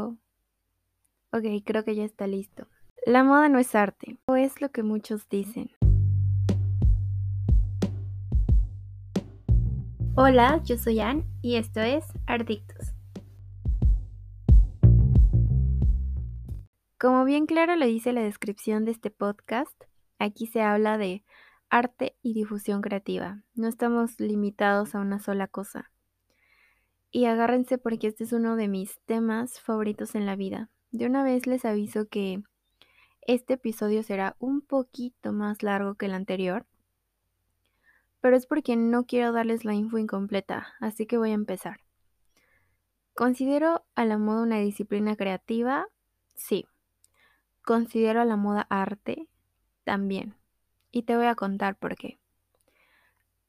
Ok, creo que ya está listo. La moda no es arte, o es lo que muchos dicen. Hola, yo soy Ann y esto es Ardictos. Como bien claro lo dice la descripción de este podcast, aquí se habla de arte y difusión creativa. No estamos limitados a una sola cosa. Y agárrense porque este es uno de mis temas favoritos en la vida. De una vez les aviso que este episodio será un poquito más largo que el anterior, pero es porque no quiero darles la info incompleta, así que voy a empezar. ¿Considero a la moda una disciplina creativa? Sí. ¿Considero a la moda arte? También. Y te voy a contar por qué.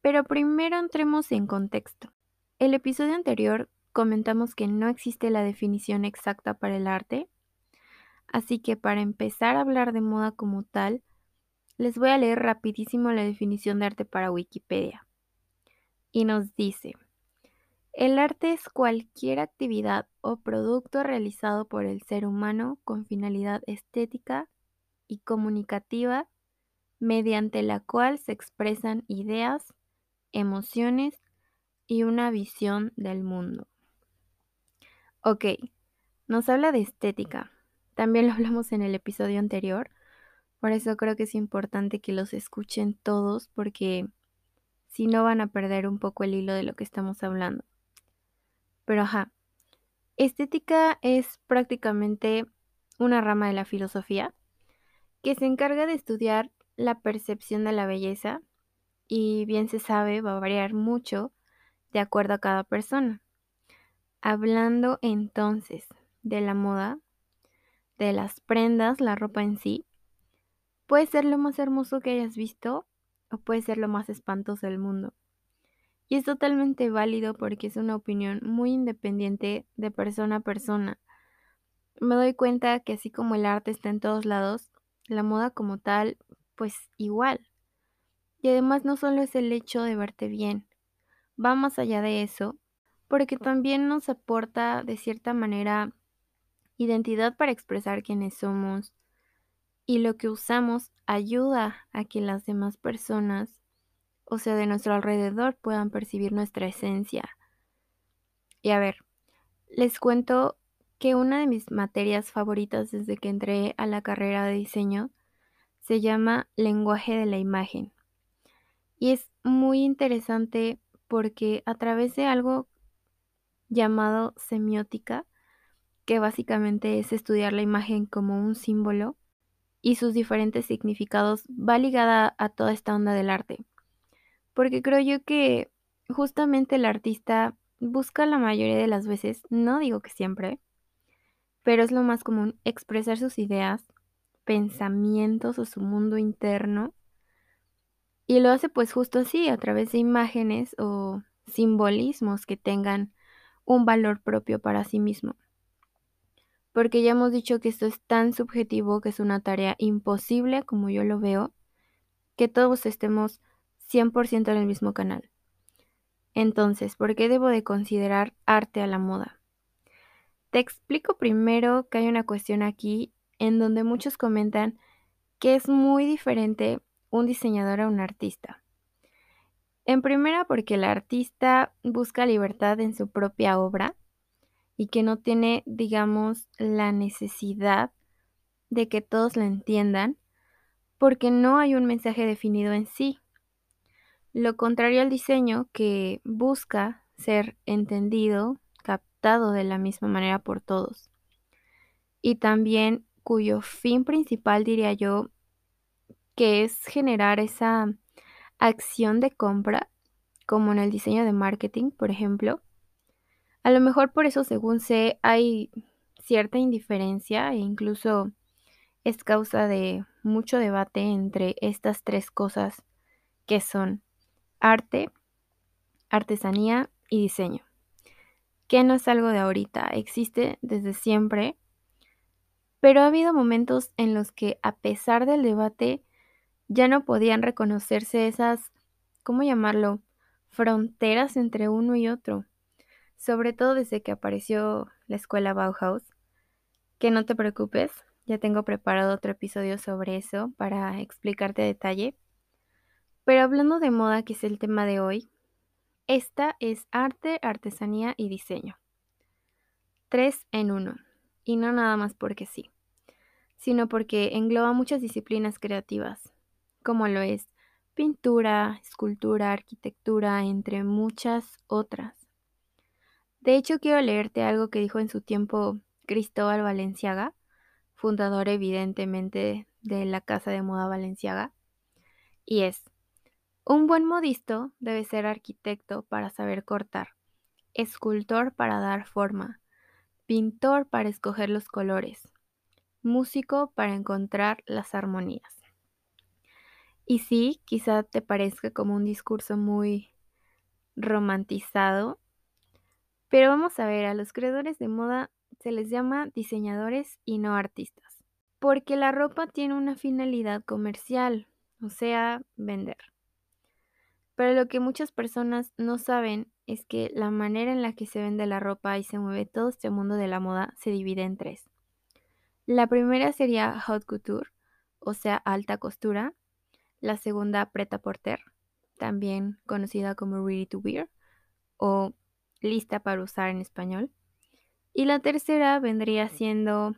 Pero primero entremos en contexto. El episodio anterior comentamos que no existe la definición exacta para el arte, así que para empezar a hablar de moda como tal, les voy a leer rapidísimo la definición de arte para Wikipedia. Y nos dice, el arte es cualquier actividad o producto realizado por el ser humano con finalidad estética y comunicativa mediante la cual se expresan ideas, emociones y una visión del mundo. Ok, nos habla de estética. También lo hablamos en el episodio anterior. Por eso creo que es importante que los escuchen todos porque si no van a perder un poco el hilo de lo que estamos hablando. Pero ajá, estética es prácticamente una rama de la filosofía que se encarga de estudiar la percepción de la belleza y bien se sabe va a variar mucho de acuerdo a cada persona. Hablando entonces de la moda, de las prendas, la ropa en sí, puede ser lo más hermoso que hayas visto o puede ser lo más espantoso del mundo. Y es totalmente válido porque es una opinión muy independiente de persona a persona. Me doy cuenta que así como el arte está en todos lados, la moda como tal, pues igual. Y además no solo es el hecho de verte bien, va más allá de eso, porque también nos aporta de cierta manera identidad para expresar quiénes somos y lo que usamos ayuda a que las demás personas, o sea, de nuestro alrededor, puedan percibir nuestra esencia. Y a ver, les cuento que una de mis materias favoritas desde que entré a la carrera de diseño se llama lenguaje de la imagen. Y es muy interesante porque a través de algo llamado semiótica, que básicamente es estudiar la imagen como un símbolo y sus diferentes significados, va ligada a toda esta onda del arte. Porque creo yo que justamente el artista busca la mayoría de las veces, no digo que siempre, pero es lo más común expresar sus ideas, pensamientos o su mundo interno y lo hace pues justo así, a través de imágenes o simbolismos que tengan un valor propio para sí mismo. Porque ya hemos dicho que esto es tan subjetivo que es una tarea imposible, como yo lo veo, que todos estemos 100% en el mismo canal. Entonces, ¿por qué debo de considerar arte a la moda? Te explico primero que hay una cuestión aquí en donde muchos comentan que es muy diferente un diseñador a un artista. En primera, porque el artista busca libertad en su propia obra y que no tiene, digamos, la necesidad de que todos la entiendan, porque no hay un mensaje definido en sí. Lo contrario al diseño, que busca ser entendido, captado de la misma manera por todos. Y también cuyo fin principal, diría yo, que es generar esa acción de compra, como en el diseño de marketing, por ejemplo. A lo mejor por eso, según sé, hay cierta indiferencia e incluso es causa de mucho debate entre estas tres cosas que son arte, artesanía y diseño. Que no es algo de ahorita, existe desde siempre, pero ha habido momentos en los que a pesar del debate ya no podían reconocerse esas, ¿cómo llamarlo?, fronteras entre uno y otro, sobre todo desde que apareció la escuela Bauhaus, Que no te preocupes, ya tengo preparado otro episodio sobre eso para explicarte a detalle. Pero hablando de moda, que es el tema de hoy, esta es arte, artesanía y diseño. Tres en uno. Y no nada más porque sí, sino porque engloba muchas disciplinas creativas, como lo es pintura, escultura, arquitectura, entre muchas otras. De hecho, quiero leerte algo que dijo en su tiempo Cristóbal Valenciaga, fundador evidentemente de la Casa de Moda Valenciaga, y es, un buen modisto debe ser arquitecto para saber cortar, escultor para dar forma, pintor para escoger los colores, músico para encontrar las armonías. Y sí, quizá te parezca como un discurso muy romantizado, pero vamos a ver, a los creadores de moda se les llama diseñadores y no artistas, porque la ropa tiene una finalidad comercial, o sea, vender. Pero lo que muchas personas no saben es que la manera en la que se vende la ropa y se mueve todo este mundo de la moda se divide en tres. La primera sería haute couture, o sea, alta costura. La segunda, preta porter, también conocida como ready to wear o lista para usar en español. Y la tercera vendría siendo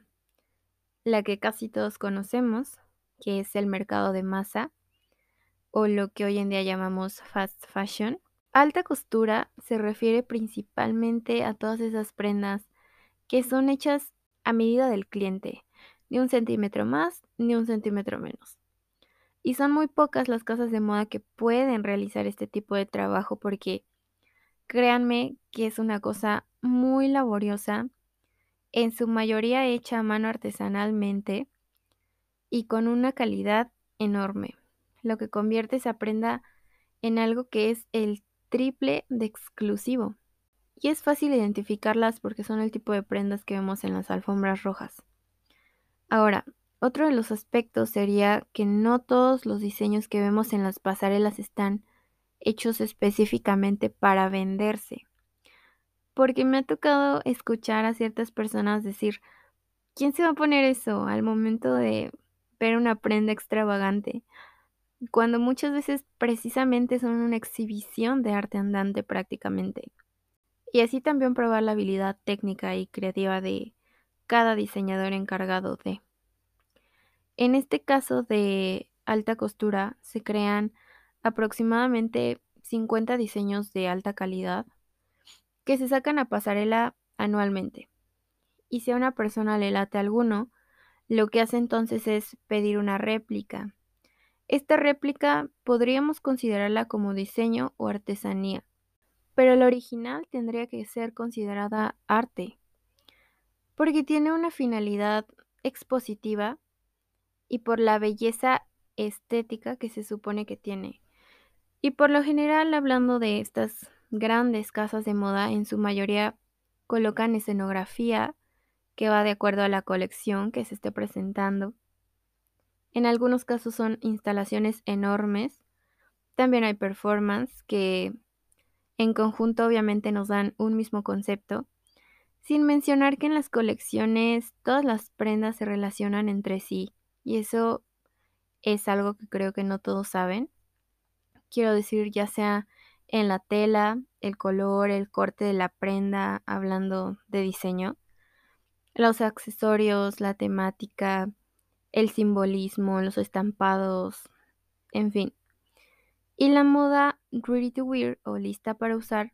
la que casi todos conocemos, que es el mercado de masa o lo que hoy en día llamamos fast fashion. Alta costura se refiere principalmente a todas esas prendas que son hechas a medida del cliente, ni un centímetro más ni un centímetro menos. Y son muy pocas las casas de moda que pueden realizar este tipo de trabajo porque créanme que es una cosa muy laboriosa, en su mayoría hecha a mano artesanalmente y con una calidad enorme lo que convierte esa prenda en algo que es el triple de exclusivo. Y es fácil identificarlas porque son el tipo de prendas que vemos en las alfombras rojas. Ahora, otro de los aspectos sería que no todos los diseños que vemos en las pasarelas están hechos específicamente para venderse. Porque me ha tocado escuchar a ciertas personas decir, ¿quién se va a poner eso al momento de ver una prenda extravagante? cuando muchas veces precisamente son una exhibición de arte andante prácticamente. Y así también probar la habilidad técnica y creativa de cada diseñador encargado de. En este caso de alta costura se crean aproximadamente 50 diseños de alta calidad que se sacan a pasarela anualmente. Y si a una persona le late alguno, lo que hace entonces es pedir una réplica esta réplica podríamos considerarla como diseño o artesanía, pero la original tendría que ser considerada arte, porque tiene una finalidad expositiva y por la belleza estética que se supone que tiene. Y por lo general, hablando de estas grandes casas de moda, en su mayoría colocan escenografía que va de acuerdo a la colección que se esté presentando en algunos casos son instalaciones enormes. También hay performance que en conjunto obviamente nos dan un mismo concepto. Sin mencionar que en las colecciones todas las prendas se relacionan entre sí y eso es algo que creo que no todos saben. Quiero decir, ya sea en la tela, el color, el corte de la prenda, hablando de diseño, los accesorios, la temática, el simbolismo, los estampados, en fin. Y la moda ready to wear o lista para usar,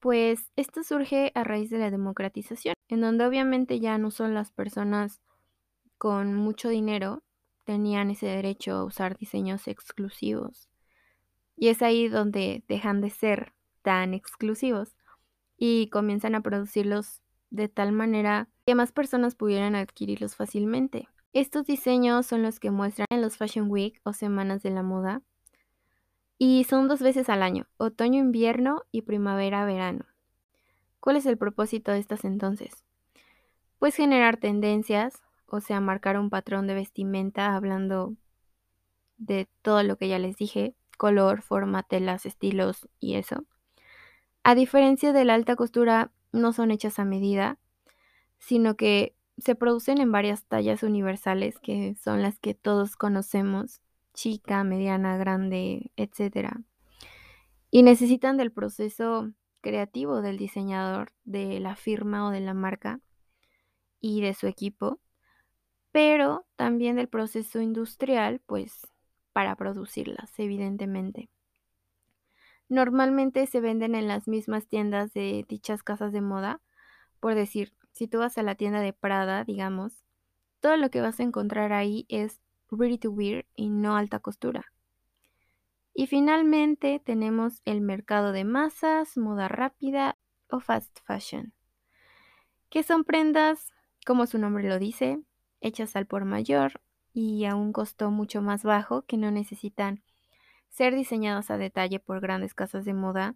pues esto surge a raíz de la democratización, en donde obviamente ya no son las personas con mucho dinero tenían ese derecho a usar diseños exclusivos. Y es ahí donde dejan de ser tan exclusivos y comienzan a producirlos de tal manera que más personas pudieran adquirirlos fácilmente. Estos diseños son los que muestran en los Fashion Week o semanas de la moda y son dos veces al año, otoño-invierno y primavera-verano. ¿Cuál es el propósito de estas entonces? Pues generar tendencias, o sea, marcar un patrón de vestimenta hablando de todo lo que ya les dije, color, forma, telas, estilos y eso. A diferencia de la alta costura, no son hechas a medida, sino que se producen en varias tallas universales que son las que todos conocemos, chica, mediana, grande, etc. Y necesitan del proceso creativo del diseñador, de la firma o de la marca y de su equipo, pero también del proceso industrial, pues para producirlas, evidentemente. Normalmente se venden en las mismas tiendas de dichas casas de moda, por decir, si tú vas a la tienda de Prada, digamos, todo lo que vas a encontrar ahí es ready to wear y no alta costura. Y finalmente tenemos el mercado de masas, moda rápida o fast fashion, que son prendas, como su nombre lo dice, hechas al por mayor y a un costo mucho más bajo que no necesitan ser diseñadas a detalle por grandes casas de moda,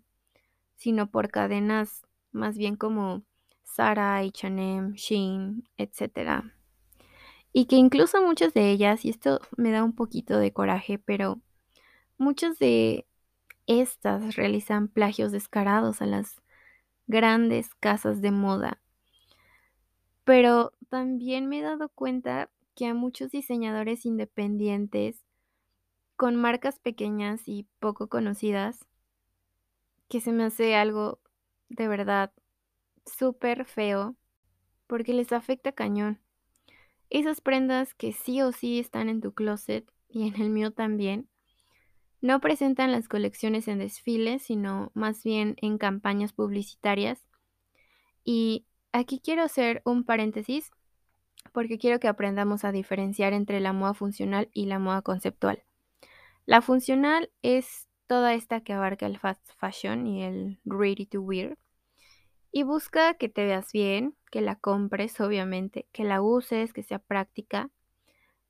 sino por cadenas más bien como Zara, H&M, Shein, etc. Y que incluso muchas de ellas, y esto me da un poquito de coraje, pero muchas de estas realizan plagios descarados a las grandes casas de moda. Pero también me he dado cuenta que a muchos diseñadores independientes con marcas pequeñas y poco conocidas, que se me hace algo de verdad súper feo porque les afecta cañón. Esas prendas que sí o sí están en tu closet y en el mío también, no presentan las colecciones en desfiles, sino más bien en campañas publicitarias. Y aquí quiero hacer un paréntesis porque quiero que aprendamos a diferenciar entre la moda funcional y la moda conceptual. La funcional es toda esta que abarca el fast fashion y el ready to wear y busca que te veas bien, que la compres, obviamente, que la uses, que sea práctica,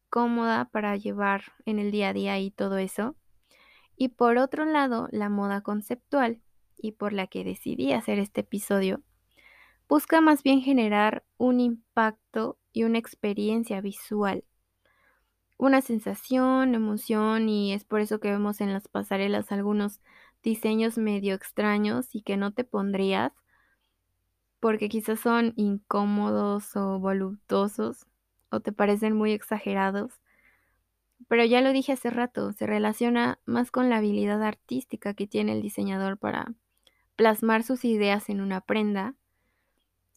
cómoda para llevar en el día a día y todo eso. Y por otro lado, la moda conceptual, y por la que decidí hacer este episodio, busca más bien generar un impacto y una experiencia visual, una sensación, emoción, y es por eso que vemos en las pasarelas algunos diseños medio extraños y que no te pondrías porque quizás son incómodos o voluptuosos o te parecen muy exagerados. Pero ya lo dije hace rato, se relaciona más con la habilidad artística que tiene el diseñador para plasmar sus ideas en una prenda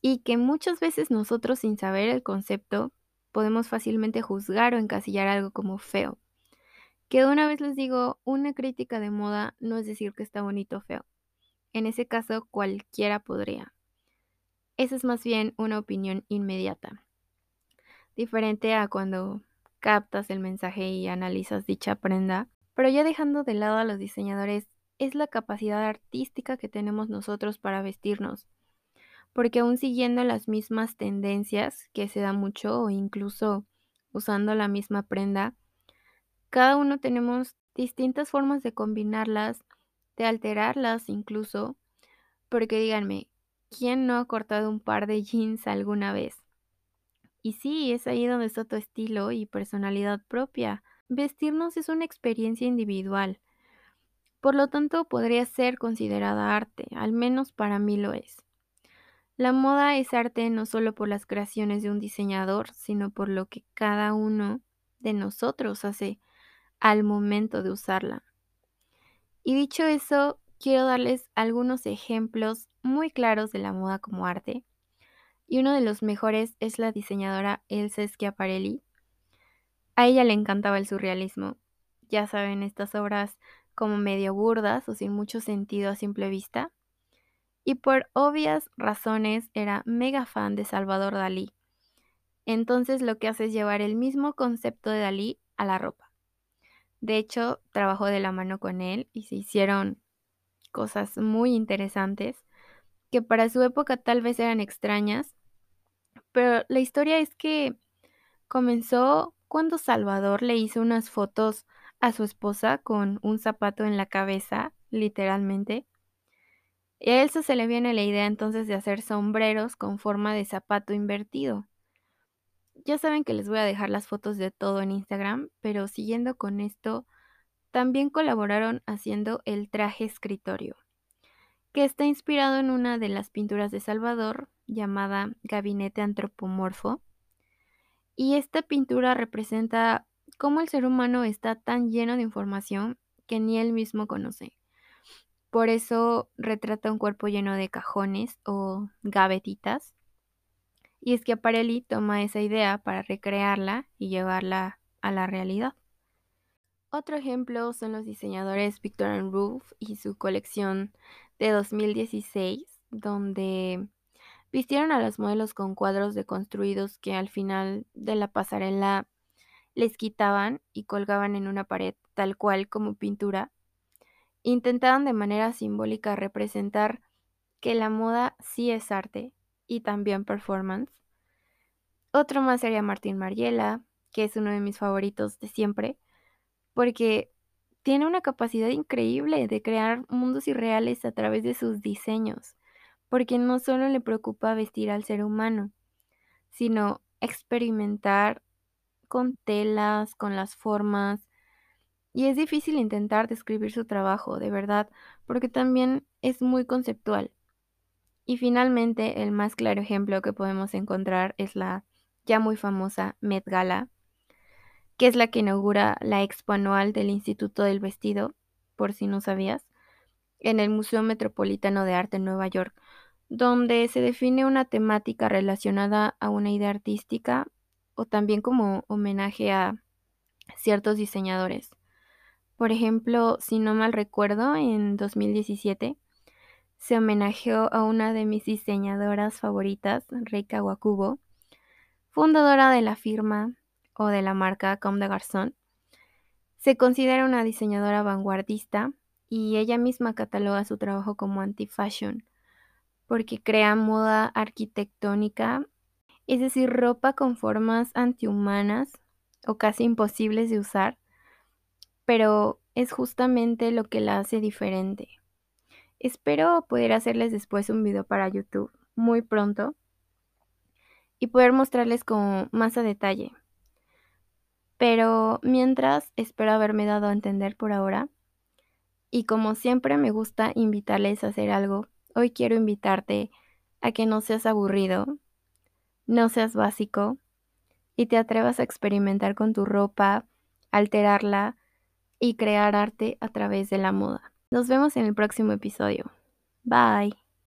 y que muchas veces nosotros sin saber el concepto podemos fácilmente juzgar o encasillar algo como feo. Que de una vez les digo, una crítica de moda no es decir que está bonito o feo. En ese caso cualquiera podría. Esa es más bien una opinión inmediata, diferente a cuando captas el mensaje y analizas dicha prenda, pero ya dejando de lado a los diseñadores, es la capacidad artística que tenemos nosotros para vestirnos, porque aún siguiendo las mismas tendencias que se da mucho o incluso usando la misma prenda, cada uno tenemos distintas formas de combinarlas, de alterarlas incluso, porque díganme, ¿Quién no ha cortado un par de jeans alguna vez? Y sí, es ahí donde está tu estilo y personalidad propia. Vestirnos es una experiencia individual. Por lo tanto, podría ser considerada arte, al menos para mí lo es. La moda es arte no solo por las creaciones de un diseñador, sino por lo que cada uno de nosotros hace al momento de usarla. Y dicho eso, quiero darles algunos ejemplos muy claros de la moda como arte. Y uno de los mejores es la diseñadora Elsa Schiaparelli. A ella le encantaba el surrealismo. Ya saben, estas obras como medio burdas o sin mucho sentido a simple vista. Y por obvias razones era mega fan de Salvador Dalí. Entonces lo que hace es llevar el mismo concepto de Dalí a la ropa. De hecho, trabajó de la mano con él y se hicieron cosas muy interesantes que para su época tal vez eran extrañas, pero la historia es que comenzó cuando Salvador le hizo unas fotos a su esposa con un zapato en la cabeza, literalmente. Y a Elsa se le viene la idea entonces de hacer sombreros con forma de zapato invertido. Ya saben que les voy a dejar las fotos de todo en Instagram, pero siguiendo con esto, también colaboraron haciendo el traje escritorio, que está inspirado en una de las pinturas de Salvador llamada Gabinete Antropomorfo, Y esta pintura representa cómo el ser humano está tan lleno de información que ni él mismo conoce. Por eso retrata un cuerpo lleno de cajones o gavetitas. Y es que Aparelli toma esa idea para recrearla y llevarla a la realidad. Otro ejemplo son los diseñadores Victor and Ruth y su colección de 2016, donde vistieron a los modelos con cuadros deconstruidos que al final de la pasarela les quitaban y colgaban en una pared tal cual como pintura intentaban de manera simbólica representar que la moda sí es arte y también performance. Otro más sería Martín Mariela, que es uno de mis favoritos de siempre, porque tiene una capacidad increíble de crear mundos irreales a través de sus diseños, porque no solo le preocupa vestir al ser humano, sino experimentar con telas, con las formas, y es difícil intentar describir su trabajo, de verdad, porque también es muy conceptual. Y finalmente, el más claro ejemplo que podemos encontrar es la ya muy famosa Met Gala, que es la que inaugura la expo anual del Instituto del Vestido, por si no sabías, en el Museo Metropolitano de Arte en Nueva York, donde se define una temática relacionada a una idea artística o también como homenaje a ciertos diseñadores. Por ejemplo, si no mal recuerdo, en 2017 se homenajeó a una de mis diseñadoras favoritas, Reika Wakubo, fundadora de la firma o de la marca Comme de Garçon. Se considera una diseñadora vanguardista y ella misma cataloga su trabajo como anti-fashion porque crea moda arquitectónica, es decir, ropa con formas antihumanas o casi imposibles de usar pero es justamente lo que la hace diferente. Espero poder hacerles después un video para YouTube muy pronto y poder mostrarles con más a detalle. Pero mientras espero haberme dado a entender por ahora. Y como siempre me gusta invitarles a hacer algo, hoy quiero invitarte a que no seas aburrido, no seas básico y te atrevas a experimentar con tu ropa, alterarla, y crear arte a través de la moda. Nos vemos en el próximo episodio. Bye.